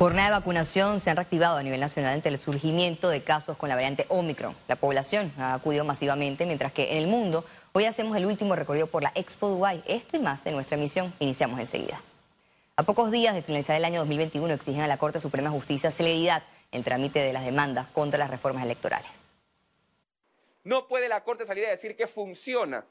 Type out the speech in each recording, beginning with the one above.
Jornada de vacunación se han reactivado a nivel nacional ante el surgimiento de casos con la variante Omicron. La población ha acudido masivamente, mientras que en el mundo hoy hacemos el último recorrido por la Expo Dubai. Esto y más en nuestra emisión. Iniciamos enseguida. A pocos días de finalizar el año 2021 exigen a la Corte Suprema de Justicia celeridad en el trámite de las demandas contra las reformas electorales. No puede la Corte salir a decir que funciona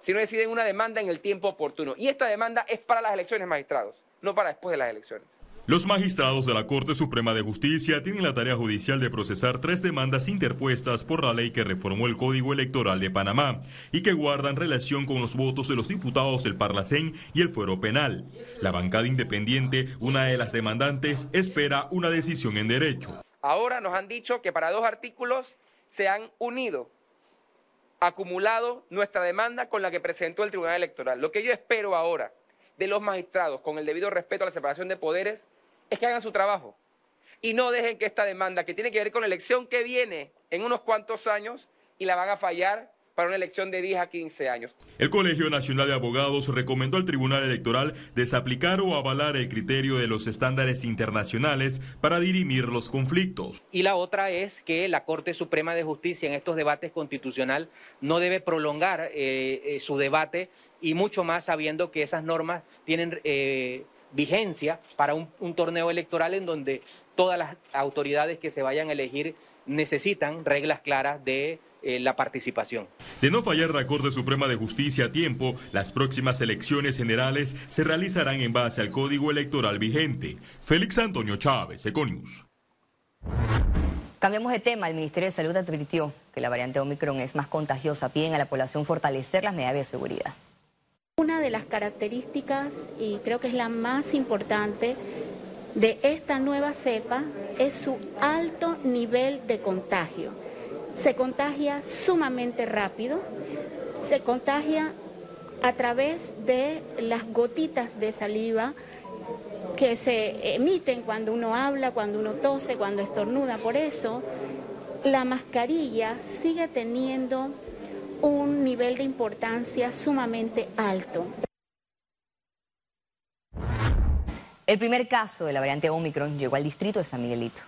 si no deciden una demanda en el tiempo oportuno. Y esta demanda es para las elecciones, magistrados, no para después de las elecciones. Los magistrados de la Corte Suprema de Justicia tienen la tarea judicial de procesar tres demandas interpuestas por la ley que reformó el Código Electoral de Panamá y que guardan relación con los votos de los diputados del Parlacén y el Fuero Penal. La bancada independiente, una de las demandantes, espera una decisión en derecho. Ahora nos han dicho que para dos artículos se han unido, acumulado nuestra demanda con la que presentó el Tribunal Electoral. Lo que yo espero ahora de los magistrados, con el debido respeto a la separación de poderes, es que hagan su trabajo. Y no dejen que esta demanda, que tiene que ver con la elección que viene en unos cuantos años, y la van a fallar para una elección de 10 a 15 años. El Colegio Nacional de Abogados recomendó al Tribunal Electoral desaplicar o avalar el criterio de los estándares internacionales para dirimir los conflictos. Y la otra es que la Corte Suprema de Justicia en estos debates constitucional no debe prolongar eh, eh, su debate y mucho más sabiendo que esas normas tienen eh, vigencia para un, un torneo electoral en donde todas las autoridades que se vayan a elegir necesitan reglas claras de eh, la participación. De no fallar la Corte Suprema de Justicia a tiempo, las próximas elecciones generales se realizarán en base al código electoral vigente. Félix Antonio Chávez, Econius. Cambiamos de tema. El Ministerio de Salud advirtió que la variante Omicron es más contagiosa. Piden a la población fortalecer las medidas de seguridad. Una de las características, y creo que es la más importante, de esta nueva cepa es su alto nivel de contagio se contagia sumamente rápido, se contagia a través de las gotitas de saliva que se emiten cuando uno habla, cuando uno tose, cuando estornuda. Por eso, la mascarilla sigue teniendo un nivel de importancia sumamente alto. El primer caso de la variante Omicron llegó al distrito de San Miguelito.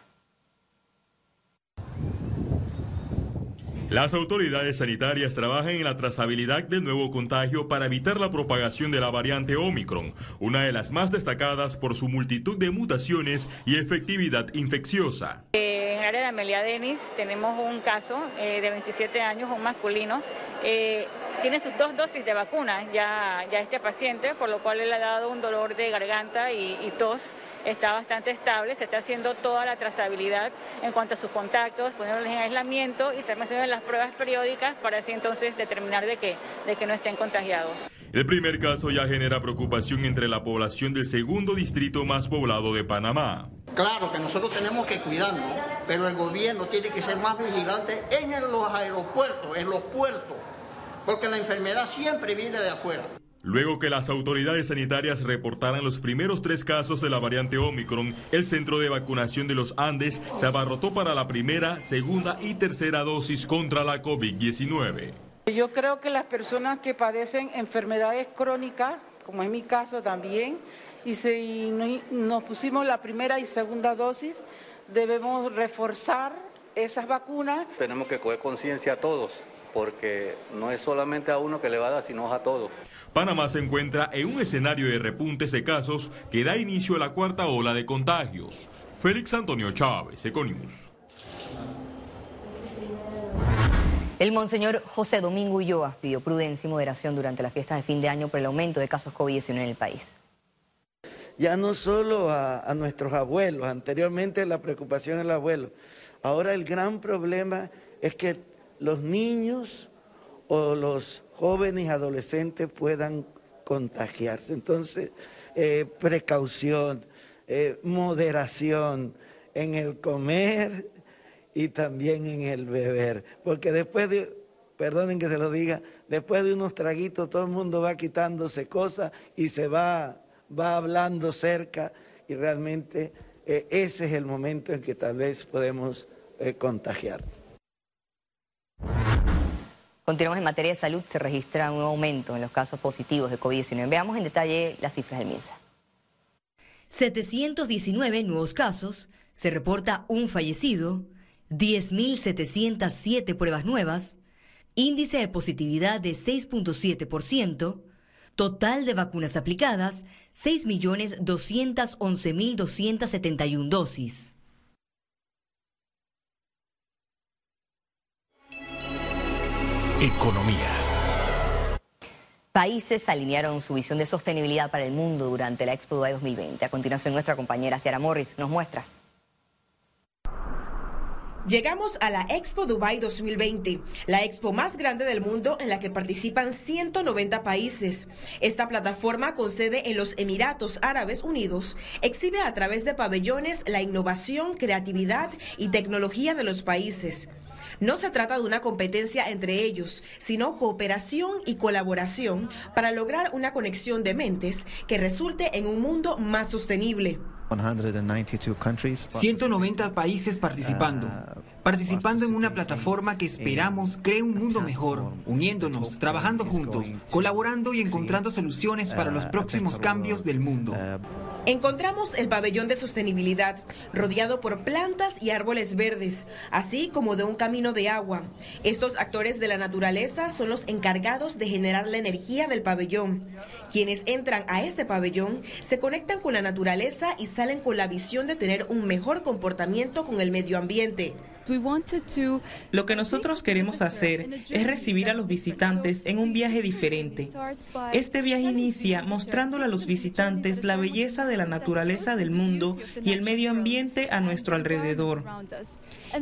Las autoridades sanitarias trabajan en la trazabilidad del nuevo contagio para evitar la propagación de la variante Omicron, una de las más destacadas por su multitud de mutaciones y efectividad infecciosa. Eh, en el área de Amelia Denis tenemos un caso eh, de 27 años, un masculino. Eh, tiene sus dos dosis de vacuna ya, ya este paciente, por lo cual le ha dado un dolor de garganta y tos está bastante estable, se está haciendo toda la trazabilidad en cuanto a sus contactos, poniéndoles en aislamiento y también haciendo las pruebas periódicas para así entonces determinar de que, de que no estén contagiados. El primer caso ya genera preocupación entre la población del segundo distrito más poblado de Panamá. Claro que nosotros tenemos que cuidarnos, pero el gobierno tiene que ser más vigilante en los aeropuertos, en los puertos, porque la enfermedad siempre viene de afuera. Luego que las autoridades sanitarias reportaran los primeros tres casos de la variante Omicron, el centro de vacunación de los Andes se abarrotó para la primera, segunda y tercera dosis contra la COVID-19. Yo creo que las personas que padecen enfermedades crónicas, como en mi caso también, y si nos pusimos la primera y segunda dosis, debemos reforzar esas vacunas. Tenemos que coger conciencia a todos, porque no es solamente a uno que le va a dar, sino a todos. Panamá se encuentra en un escenario de repuntes de casos que da inicio a la cuarta ola de contagios. Félix Antonio Chávez, Econius. El monseñor José Domingo Ulloa pidió prudencia y moderación durante las fiestas de fin de año por el aumento de casos COVID-19 en el país. Ya no solo a, a nuestros abuelos, anteriormente la preocupación del abuelo, ahora el gran problema es que los niños o los jóvenes adolescentes puedan contagiarse. Entonces, eh, precaución, eh, moderación en el comer y también en el beber. Porque después de, perdonen que se lo diga, después de unos traguitos todo el mundo va quitándose cosas y se va, va hablando cerca y realmente eh, ese es el momento en que tal vez podemos contagiar. Continuamos en materia de salud, se registra un aumento en los casos positivos de COVID-19. Veamos en detalle las cifras del MINSA. 719 nuevos casos, se reporta un fallecido, 10.707 pruebas nuevas, índice de positividad de 6.7%, total de vacunas aplicadas 6.211.271 dosis. Economía. Países alinearon su visión de sostenibilidad para el mundo durante la Expo Dubai 2020. A continuación, nuestra compañera Ciara Morris nos muestra. Llegamos a la Expo Dubai 2020, la expo más grande del mundo en la que participan 190 países. Esta plataforma con sede en los Emiratos Árabes Unidos exhibe a través de pabellones la innovación, creatividad y tecnología de los países. No se trata de una competencia entre ellos, sino cooperación y colaboración para lograr una conexión de mentes que resulte en un mundo más sostenible. 190 países participando. Uh, participando en una plataforma que esperamos cree un mundo mejor, uniéndonos, trabajando juntos, colaborando y encontrando soluciones para los uh, próximos cambios del mundo. Encontramos el pabellón de sostenibilidad, rodeado por plantas y árboles verdes, así como de un camino de agua. Estos actores de la naturaleza son los encargados de generar la energía del pabellón. Quienes entran a este pabellón se conectan con la naturaleza y salen con la visión de tener un mejor comportamiento con el medio ambiente. Lo que nosotros queremos hacer es recibir a los visitantes en un viaje diferente. Este viaje inicia mostrándole a los visitantes la belleza de la naturaleza del mundo y el medio ambiente a nuestro alrededor.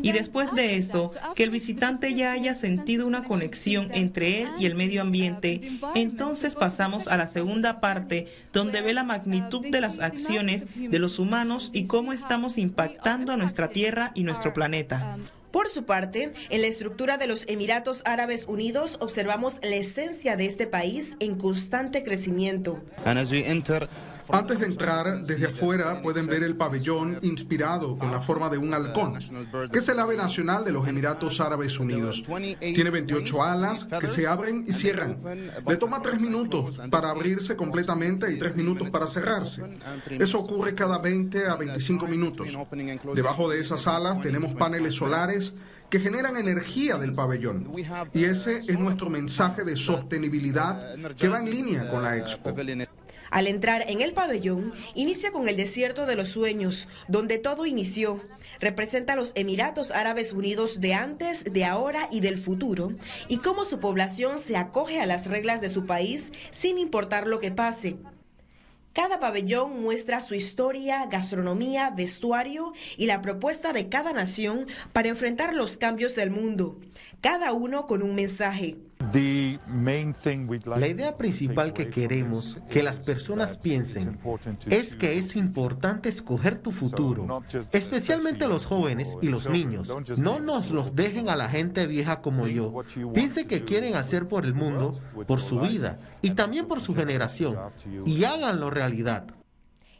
Y después de eso, que el visitante ya haya sentido una conexión entre él y el medio ambiente, entonces pasamos a la segunda parte, donde ve la magnitud de las acciones de los humanos y cómo estamos impactando a nuestra Tierra y nuestro planeta. Por su parte, en la estructura de los Emiratos Árabes Unidos observamos la esencia de este país en constante crecimiento. Antes de entrar, desde afuera pueden ver el pabellón inspirado con la forma de un halcón, que es el ave nacional de los Emiratos Árabes Unidos. Tiene 28 alas que se abren y cierran. Le toma tres minutos para abrirse completamente y tres minutos para cerrarse. Eso ocurre cada 20 a 25 minutos. Debajo de esas alas tenemos paneles solares que generan energía del pabellón. Y ese es nuestro mensaje de sostenibilidad que va en línea con la expo. Al entrar en el pabellón, inicia con el desierto de los sueños, donde todo inició. Representa los Emiratos Árabes Unidos de antes, de ahora y del futuro, y cómo su población se acoge a las reglas de su país sin importar lo que pase. Cada pabellón muestra su historia, gastronomía, vestuario y la propuesta de cada nación para enfrentar los cambios del mundo, cada uno con un mensaje. La idea principal que queremos que las personas piensen es que es importante escoger tu futuro, especialmente los jóvenes y los niños. No nos los dejen a la gente vieja como yo. Piensen que quieren hacer por el mundo, por su vida y también por su generación y háganlo realidad.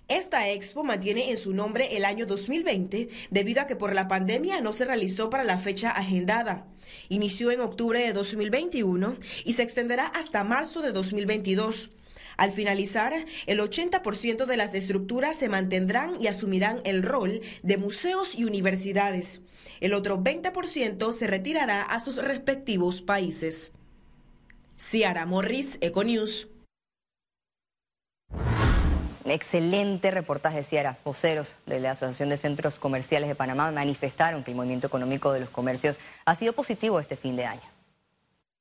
Esta expo mantiene en su nombre el año 2020 debido a que por la pandemia no se realizó para la fecha agendada. Inició en octubre de 2021 y se extenderá hasta marzo de 2022. Al finalizar, el 80% de las estructuras se mantendrán y asumirán el rol de museos y universidades. El otro 20% se retirará a sus respectivos países. Ciara Morris, Econews. Excelente reportaje, Ciara. Voceros de la Asociación de Centros Comerciales de Panamá manifestaron que el movimiento económico de los comercios ha sido positivo este fin de año.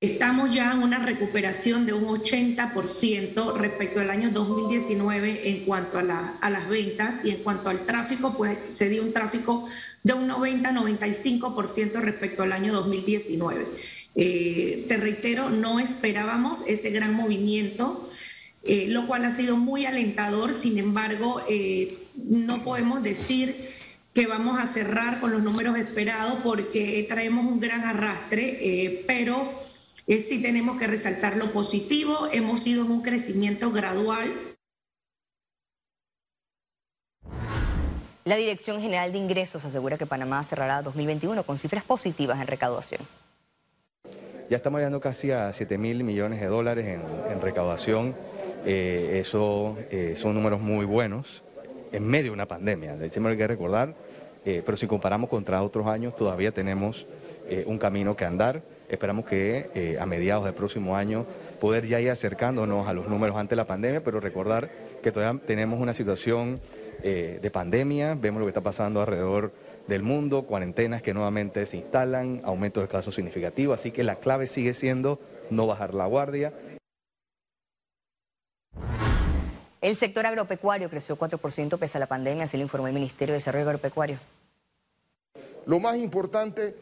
Estamos ya en una recuperación de un 80% respecto al año 2019 en cuanto a, las ventas y en cuanto al tráfico, pues se dio un tráfico de un 90-95% respecto al año 2019. Eh, te reitero, no esperábamos ese gran movimiento. Eh, lo cual ha sido muy alentador. Sin embargo, eh, no podemos decir que vamos a cerrar con los números esperados porque traemos un gran arrastre, eh, pero sí tenemos que resaltar lo positivo. Hemos ido en un crecimiento gradual. La Dirección General de Ingresos asegura que Panamá cerrará 2021 con cifras positivas en recaudación. Ya estamos llegando casi a 7 mil millones de dólares en, en recaudación. Eh, eso eh, son números muy buenos en medio de una pandemia, siempre hay que recordar, eh, pero si comparamos contra otros años todavía tenemos eh, un camino que andar. Esperamos que a mediados del próximo año poder ya ir acercándonos a los números antes de la pandemia, pero recordar que todavía tenemos una situación de pandemia, vemos lo que está pasando alrededor del mundo, cuarentenas que nuevamente se instalan, aumentos de casos significativos, así que la clave sigue siendo no bajar la guardia. El sector agropecuario creció 4% pese a la pandemia, así lo informó el Ministerio de Desarrollo Agropecuario. Lo más importante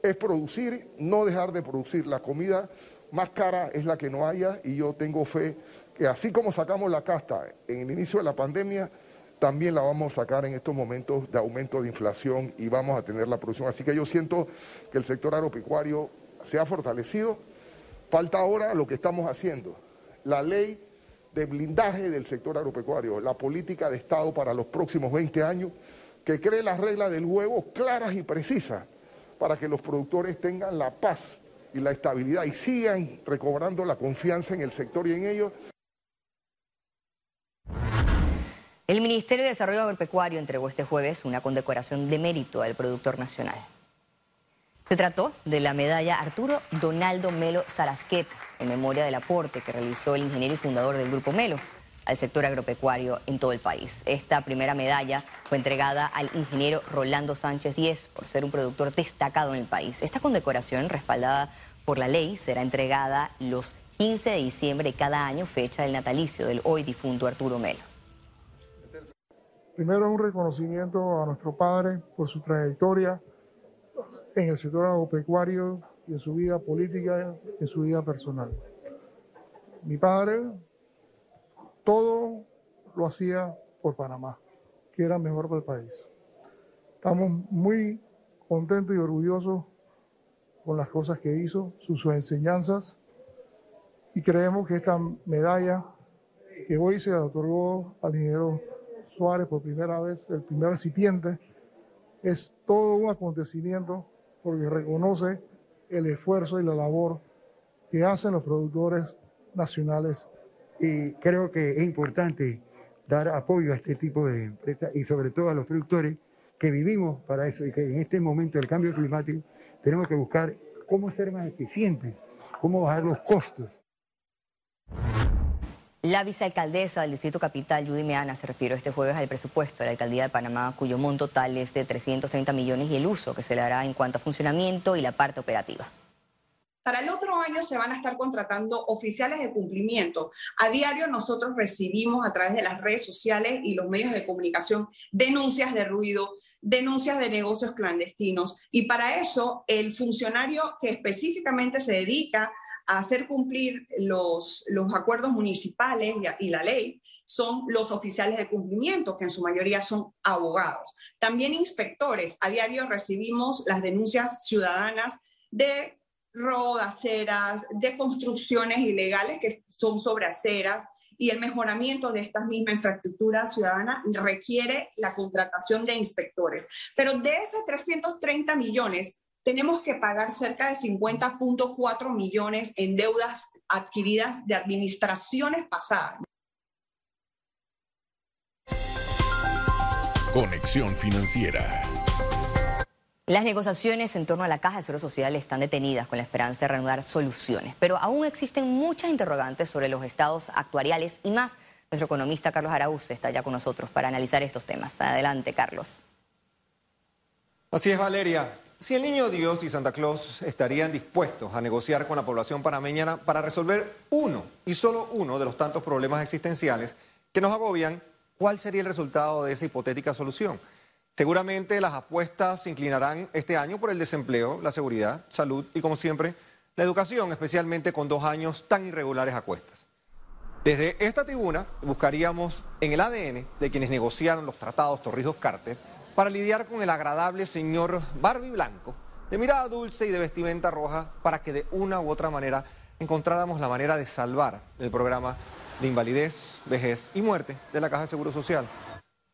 es producir, no dejar de producir. La comida más cara es la que no haya y yo tengo fe que así como sacamos la casta en el inicio de la pandemia, también la vamos a sacar en estos momentos de aumento de inflación y vamos a tener la producción. Así que yo siento que el sector agropecuario se ha fortalecido. Falta ahora lo que estamos haciendo, la ley de blindaje del sector agropecuario, la política de Estado para los próximos 20 años, que cree las reglas del juego claras y precisas para que los productores tengan la paz y la estabilidad y sigan recobrando la confianza en el sector y en ellos. El Ministerio de Desarrollo Agropecuario entregó este jueves una condecoración de mérito al productor nacional. Se trató de la medalla Arturo Donaldo Melo Sarasquet, en memoria del aporte que realizó el ingeniero y fundador del Grupo Melo al sector agropecuario en todo el país. Esta primera medalla fue entregada al ingeniero Rolando Sánchez Díez por ser un productor destacado en el país. Esta condecoración, respaldada por la ley, será entregada los 15 de diciembre de cada año, fecha del natalicio del hoy difunto Arturo Melo. Primero un reconocimiento a nuestro padre por su trayectoria en el sector agropecuario y en su vida política en su vida personal. Mi padre todo lo hacía por Panamá, que era mejor para el país. Estamos muy contentos y orgullosos con las cosas que hizo, sus, enseñanzas, y creemos que esta medalla que hoy se le otorgó al ingeniero Suárez por primera vez, el primer recipiente, es todo un acontecimiento porque reconoce el esfuerzo y la labor que hacen los productores nacionales. Y creo que es importante dar apoyo a este tipo de empresas y sobre todo a los productores que vivimos para eso y que en este momento del cambio climático tenemos que buscar cómo ser más eficientes, cómo bajar los costos. La vicealcaldesa del Distrito Capital, Judy Meana, se refirió este jueves al presupuesto de la Alcaldía de Panamá, cuyo monto total es de 330 millones y el uso que se le dará en cuanto a funcionamiento y la parte operativa. Para el otro año se van a estar contratando oficiales de cumplimiento. A diario nosotros recibimos a través de las redes sociales y los medios de comunicación denuncias de ruido, denuncias de negocios clandestinos. Y para eso el funcionario que específicamente se dedica hacer cumplir los, acuerdos municipales y, y la ley son los oficiales de cumplimiento, que en su mayoría son abogados. También inspectores. A diario recibimos las denuncias ciudadanas de robo de construcciones ilegales que son sobre aceras, y el mejoramiento de esta misma infraestructura ciudadana requiere la contratación de inspectores. Pero de esos 330 millones, tenemos que pagar cerca de 50.4 millones en deudas adquiridas de administraciones pasadas. Conexión financiera. Las negociaciones en torno a la Caja de Seguro Social están detenidas con la esperanza de reanudar soluciones, pero aún existen muchas interrogantes sobre los estados actuariales y más. Nuestro economista Carlos Araúz está ya con nosotros para analizar estos temas. Adelante, Carlos. Así es, Valeria. Si el Niño Dios y Santa Claus estarían dispuestos a negociar con la población panameña para resolver uno y solo uno de los tantos problemas existenciales que nos agobian, ¿cuál sería el resultado de esa hipotética solución? Seguramente las apuestas se inclinarán este año por el desempleo, la seguridad, salud y, como siempre, la educación, especialmente con dos años tan irregulares a cuestas. Desde esta tribuna buscaríamos en el ADN de quienes negociaron los tratados Torrijos-Carter para lidiar con el agradable señor Barbie Blanco, de mirada dulce y de vestimenta roja, para que de una u otra manera encontráramos la manera de salvar el programa de invalidez, vejez y muerte de la Caja de Seguro Social.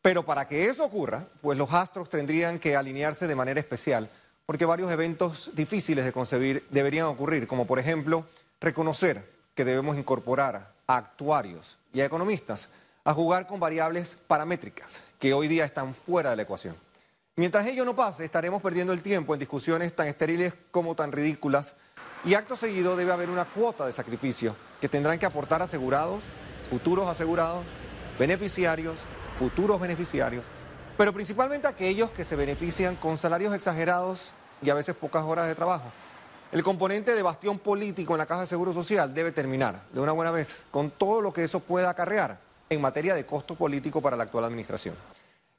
Pero para que eso ocurra, pues los astros tendrían que alinearse de manera especial, porque varios eventos difíciles de concebir deberían ocurrir, como por ejemplo reconocer que debemos incorporar a actuarios y a economistas a jugar con variables paramétricas que hoy día están fuera de la ecuación. Mientras ello no pase, estaremos perdiendo el tiempo en discusiones tan estériles como tan ridículas y acto seguido debe haber una cuota de sacrificio que tendrán que aportar asegurados, futuros asegurados, beneficiarios, futuros beneficiarios, pero principalmente aquellos que se benefician con salarios exagerados y a veces pocas horas de trabajo. El componente de bastión político en la Caja de Seguro Social debe terminar de una buena vez con todo lo que eso pueda acarrear en materia de costo político para la actual administración.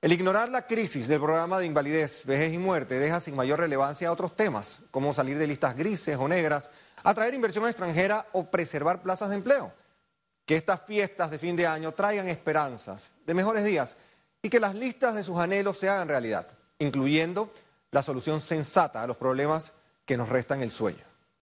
El ignorar la crisis del programa de invalidez, vejez y muerte deja sin mayor relevancia otros temas, como salir de listas grises o negras, atraer inversión extranjera o preservar plazas de empleo. Que estas fiestas de fin de año traigan esperanzas de mejores días y que las listas de sus anhelos se hagan realidad, incluyendo la solución sensata a los problemas que nos restan el sueño.